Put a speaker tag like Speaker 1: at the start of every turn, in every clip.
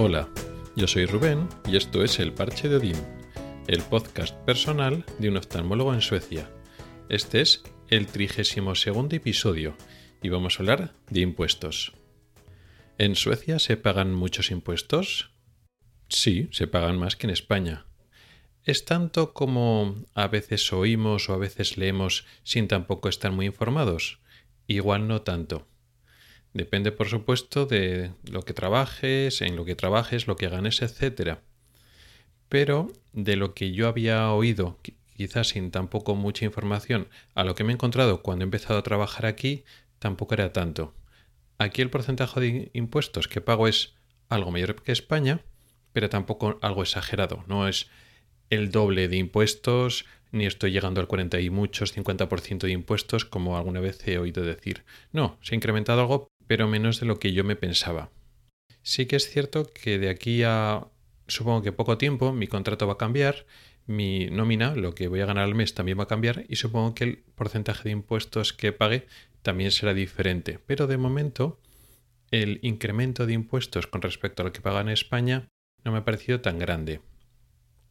Speaker 1: Hola, yo soy Rubén y esto es El Parche de Odín, el podcast personal de un oftalmólogo en Suecia. Este es el 32 episodio y vamos a hablar de impuestos. ¿En Suecia se pagan muchos impuestos? Sí, se pagan más que en España. ¿Es tanto como a veces oímos o a veces leemos sin tampoco estar muy informados? Igual no tanto. Depende, por supuesto, de lo que trabajes, en lo que trabajes, lo que ganes, etc. Pero de lo que yo había oído, quizás sin tampoco mucha información, a lo que me he encontrado cuando he empezado a trabajar aquí, tampoco era tanto. Aquí el porcentaje de impuestos que pago es algo mayor que España, pero tampoco algo exagerado. No es el doble de impuestos, ni estoy llegando al 40 y muchos, 50% de impuestos, como alguna vez he oído decir. No, se ha incrementado algo, pero menos de lo que yo me pensaba. Sí que es cierto que de aquí a supongo que poco tiempo mi contrato va a cambiar, mi nómina, lo que voy a ganar al mes también va a cambiar y supongo que el porcentaje de impuestos que pague también será diferente. Pero de momento el incremento de impuestos con respecto a lo que paga en España no me ha parecido tan grande.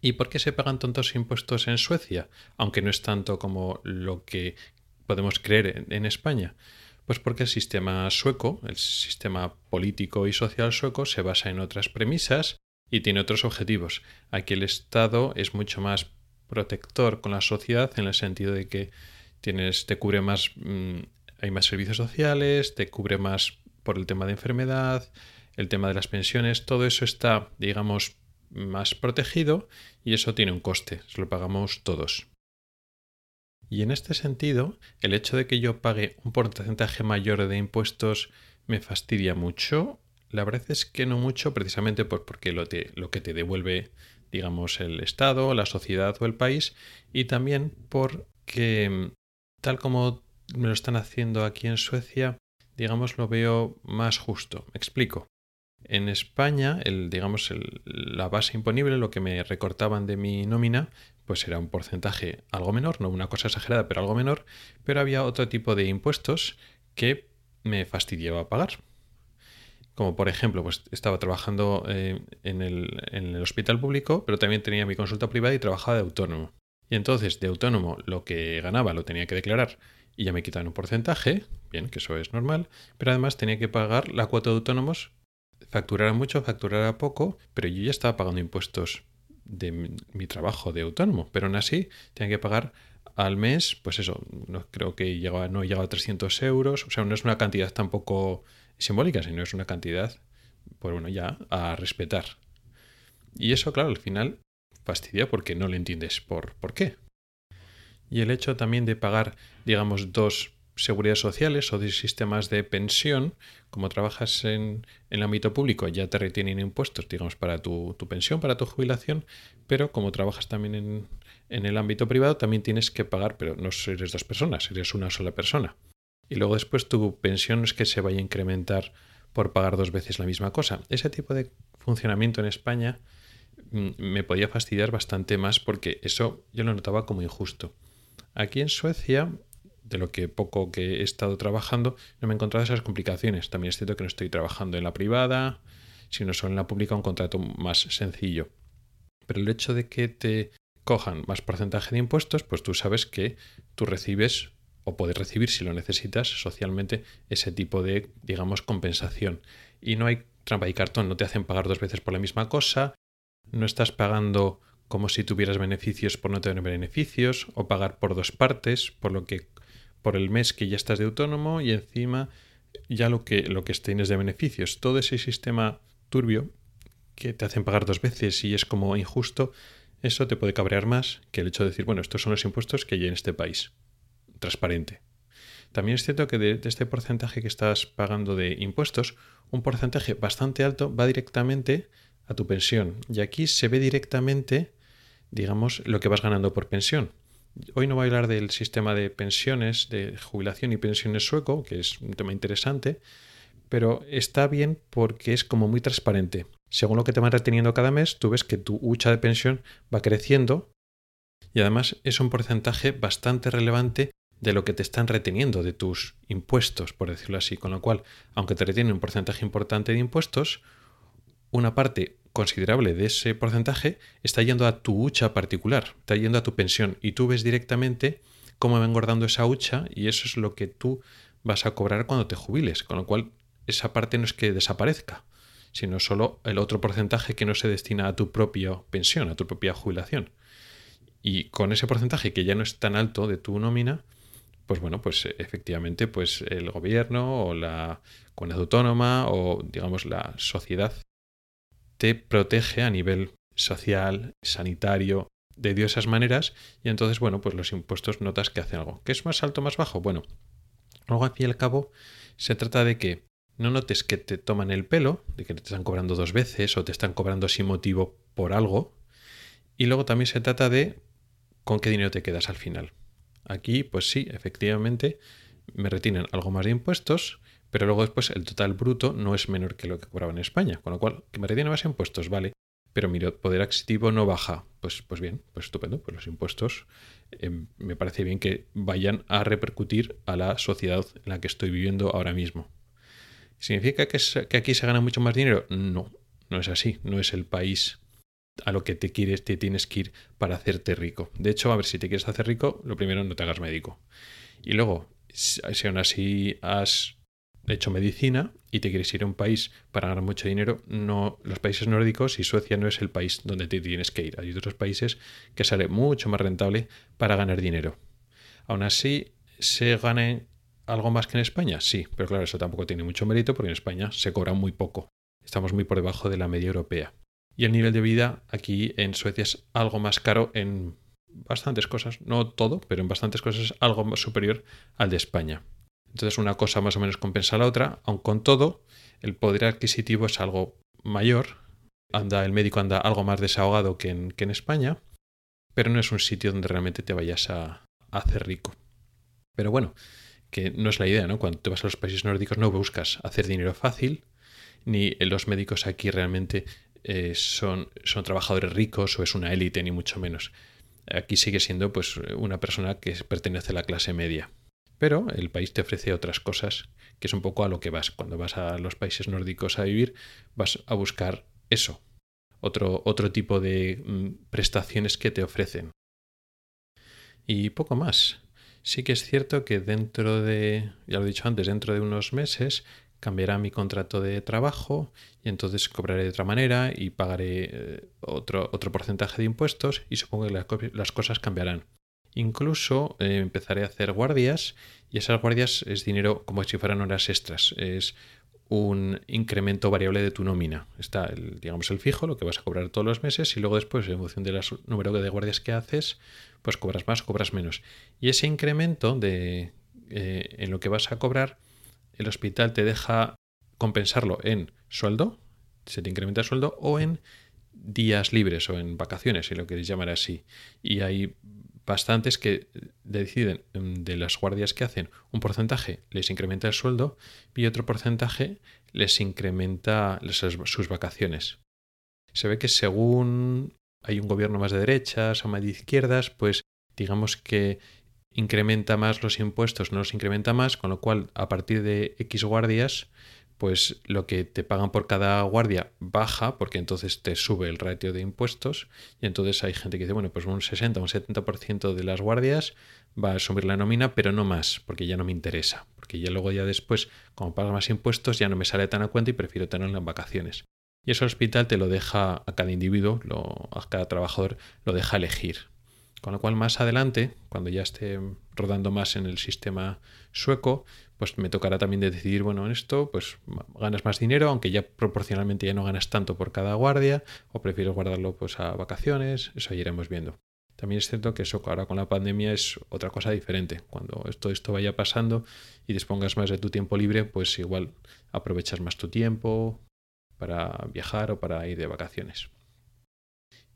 Speaker 1: ¿Y por qué se pagan tantos impuestos en Suecia? Aunque no es tanto como lo que podemos creer en, España. Pues porque el sistema sueco, el sistema político y social sueco, se basa en otras premisas y tiene otros objetivos. Aquí el Estado es mucho más protector con la sociedad en el sentido de que tienes, te cubre más, mm, hay más servicios sociales, te cubre más por el tema de enfermedad, el tema de las pensiones, todo eso está, digamos, más protegido y eso tiene un coste, se lo pagamos todos. Y en este sentido, el hecho de que yo pague un porcentaje mayor de impuestos me fastidia mucho. La verdad es que no mucho, precisamente porque lo, que te devuelve, digamos, el Estado, la sociedad o el país, y también porque, tal como me lo están haciendo aquí en Suecia, digamos, lo veo más justo. Me explico. En España, el, digamos, la base imponible, lo que me recortaban de mi nómina, pues era un porcentaje algo menor, no una cosa exagerada, pero algo menor, pero había otro tipo de impuestos que me fastidiaba pagar. Como por ejemplo, pues estaba trabajando eh, en, el, en el hospital público, pero también tenía mi consulta privada y trabajaba de autónomo. Y entonces de autónomo lo que ganaba lo tenía que declarar y ya me quitaban un porcentaje, bien, que eso es normal, pero además tenía que pagar la cuota de autónomos, facturara mucho, facturara poco, pero yo ya estaba pagando impuestos de mi, trabajo de autónomo, pero aún así tenía que pagar al mes, pues eso, no, creo que llegaba, no llegaba a 300 euros, o sea, no es una cantidad tampoco simbólica, sino es una cantidad, pues bueno, ya a respetar. Y eso, claro, al final fastidia porque no le entiendes por, por qué. Y el hecho también de pagar, digamos, dos seguridades sociales o de sistemas de pensión, como trabajas en, el ámbito público, ya te retienen impuestos, digamos, para tu, pensión, para tu jubilación, pero como trabajas también en, en, el ámbito privado, también tienes que pagar, pero no eres dos personas, eres una sola persona. Y luego después tu pensión es que se vaya a incrementar por pagar dos veces la misma cosa. Ese tipo de funcionamiento en España mm, me podía fastidiar bastante más porque eso yo lo notaba como injusto. Aquí en Suecia de lo que poco que he estado trabajando, no me he encontrado esas complicaciones. También es cierto que no estoy trabajando en la privada, sino solo en la pública un contrato más sencillo. Pero el hecho de que te cojan más porcentaje de impuestos, pues tú sabes que tú recibes o puedes recibir si lo necesitas socialmente ese tipo de, digamos, compensación. Y no hay trampa y cartón, no te hacen pagar dos veces por la misma cosa, no estás pagando como si tuvieras beneficios por no tener beneficios, o pagar por dos partes, por lo que por el mes que ya estás de autónomo y encima ya lo que, lo que tienes de beneficios. Todo ese sistema turbio que te hacen pagar dos veces y es como injusto, eso te puede cabrear más que el hecho de decir, bueno, estos son los impuestos que hay en este país. Transparente. También es cierto que de, este porcentaje que estás pagando de impuestos, un porcentaje bastante alto va directamente a tu pensión. Y aquí se ve directamente, digamos, lo que vas ganando por pensión. Hoy no voy a hablar del sistema de pensiones, de jubilación y pensiones sueco, que es un tema interesante, pero está bien porque es como muy transparente. Según lo que te van reteniendo cada mes, tú ves que tu hucha de pensión va creciendo y además es un porcentaje bastante relevante de lo que te están reteniendo de tus impuestos, por decirlo así. Con lo cual, aunque te retienen un porcentaje importante de impuestos, una parte considerable de ese porcentaje está yendo a tu hucha particular, está yendo a tu pensión y tú ves directamente cómo va engordando esa hucha y eso es lo que tú vas a cobrar cuando te jubiles, con lo cual esa parte no es que desaparezca, sino solo el otro porcentaje que no se destina a tu propia pensión, a tu propia jubilación. Y con ese porcentaje que ya no es tan alto de tu nómina, pues bueno, pues efectivamente, pues el gobierno o la comunidad autónoma o digamos la sociedad te protege a nivel social, sanitario, de diversas maneras y entonces, bueno, pues los impuestos notas que hacen algo. ¿Qué es más alto o más bajo? Bueno, luego al fin y al cabo se trata de que no notes que te toman el pelo, de que te están cobrando dos veces o te están cobrando sin motivo por algo. Y luego también se trata de con qué dinero te quedas al final. Aquí, pues sí, efectivamente, me retienen algo más de impuestos, pero luego después el total bruto no es menor que lo que cobraba en España, con lo cual, que me retiene más impuestos, vale, pero mi poder adquisitivo no baja. Pues, pues bien, pues estupendo, pues los impuestos em, me parece bien que vayan a repercutir a la sociedad en la que estoy viviendo ahora mismo. ¿Significa que, que aquí se gana mucho más dinero? No, no es así, no es el país a lo que te quieres, te tienes que ir para hacerte rico. De hecho, a ver, si te quieres hacer rico, lo primero no te hagas médico. Y luego, si aún así has hecho medicina y te quieres ir a un país para ganar mucho dinero, no, los países nórdicos y Suecia no es el país donde te tienes que ir. Hay otros países que sale mucho más rentable para ganar dinero. Aún así, ¿se gane algo más que en España? Sí, pero claro, eso tampoco tiene mucho mérito porque en España se cobra muy poco. Estamos muy por debajo de la media europea. Y el nivel de vida aquí en Suecia es algo más caro en bastantes cosas, no todo, pero en bastantes cosas algo más superior al de España. Entonces una cosa más o menos compensa la otra, aun con todo, el poder adquisitivo es algo mayor, anda, el médico anda algo más desahogado que en, que en España, pero no es un sitio donde realmente te vayas a, hacer rico. Pero bueno, que no es la idea, ¿no? Cuando te vas a los países nórdicos no buscas hacer dinero fácil, ni los médicos aquí realmente eh, son, son trabajadores ricos o es una élite, ni mucho menos. Aquí sigue siendo pues una persona que pertenece a la clase media. Pero el país te ofrece otras cosas, que es un poco a lo que vas. Cuando vas a los países nórdicos a vivir, vas a buscar eso, otro, otro tipo de mm, prestaciones que te ofrecen. Y poco más. Sí que es cierto que dentro de, ya lo he dicho antes, dentro de unos meses cambiará mi contrato de trabajo y entonces cobraré de otra manera y pagaré eh, otro, otro porcentaje de impuestos y supongo que las cosas cambiarán. Incluso eh, empezaré a hacer guardias y esas guardias es dinero como si fueran horas extras. Es un incremento variable de tu nómina. Está, el, digamos, el fijo, lo que vas a cobrar todos los meses y luego después, en función del número de guardias que haces, pues cobras más, cobras menos. Y ese incremento de, eh, en lo que vas a cobrar, el hospital te deja compensarlo en sueldo, se te incrementa el sueldo, o en días libres o en vacaciones, si lo queréis llamar así. Y hay bastantes que deciden em, de las guardias que hacen un porcentaje les incrementa el sueldo y otro porcentaje les incrementa sus vacaciones. Se ve que según hay un gobierno más de derechas o más de izquierdas, pues digamos que incrementa más los impuestos, no los incrementa más, con lo cual a partir de X guardias pues lo que te pagan por cada guardia baja porque entonces te sube el ratio de impuestos y entonces hay gente que dice, bueno, pues un 60 o un 70% de las guardias va a subir la nómina, pero no más, porque ya no me interesa, porque ya luego ya después, como pagas más impuestos, ya no me sale tan a cuenta y prefiero tenerlo en vacaciones. Y eso el hospital te lo deja a cada individuo, lo, a cada trabajador lo deja elegir. Con lo cual más adelante, cuando ya esté rodando más en el sistema sueco, pues me tocará también decidir, bueno, en esto pues ganas más dinero, aunque ya proporcionalmente ya no ganas tanto por cada guardia, o prefieres guardarlo pues a vacaciones, eso ya iremos viendo. También es cierto que eso ahora con la pandemia es otra cosa diferente. Cuando todo esto vaya pasando y dispongas más de tu tiempo libre, pues igual aprovechas más tu tiempo para viajar o para ir de vacaciones.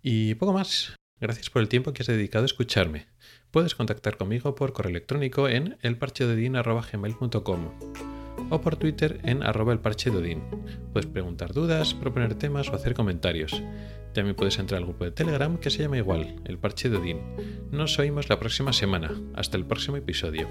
Speaker 1: Y poco más. Gracias por el tiempo que has dedicado a escucharme. Puedes contactar conmigo por correo electrónico en elparchedodin.com o por Twitter en elparchedodin. Puedes preguntar dudas, proponer temas o hacer comentarios. También puedes entrar al grupo de Telegram que se llama igual, El Parche Nos oímos la próxima semana. Hasta el próximo episodio.